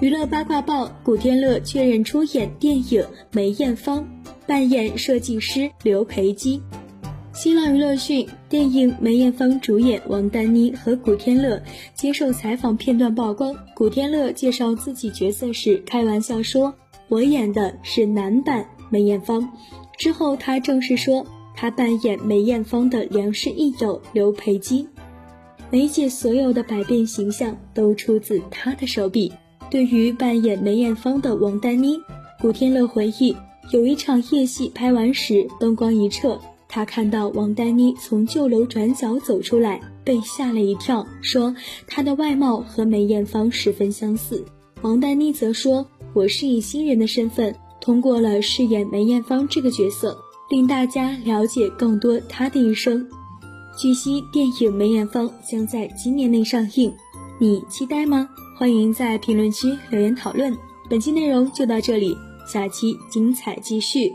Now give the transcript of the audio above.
娱乐八卦报：古天乐确认出演电影《梅艳芳》，扮演设计师刘培基。新浪娱乐讯，电影《梅艳芳》主演王丹妮和古天乐接受采访片段曝光。古天乐介绍自己角色时开玩笑说：“我演的是男版梅艳芳。”之后他正式说，他扮演梅艳芳的良师益友刘培基。梅姐所有的百变形象都出自她的手笔。对于扮演梅艳芳的王丹妮，古天乐回忆，有一场夜戏拍完时，灯光一撤。他看到王丹妮从旧楼转角走出来，被吓了一跳，说她的外貌和梅艳芳十分相似。王丹妮则说：“我是以新人的身份，通过了饰演梅艳芳这个角色，令大家了解更多她的一生。”据悉，电影《梅艳芳》将在今年内上映，你期待吗？欢迎在评论区留言讨论。本期内容就到这里，下期精彩继续。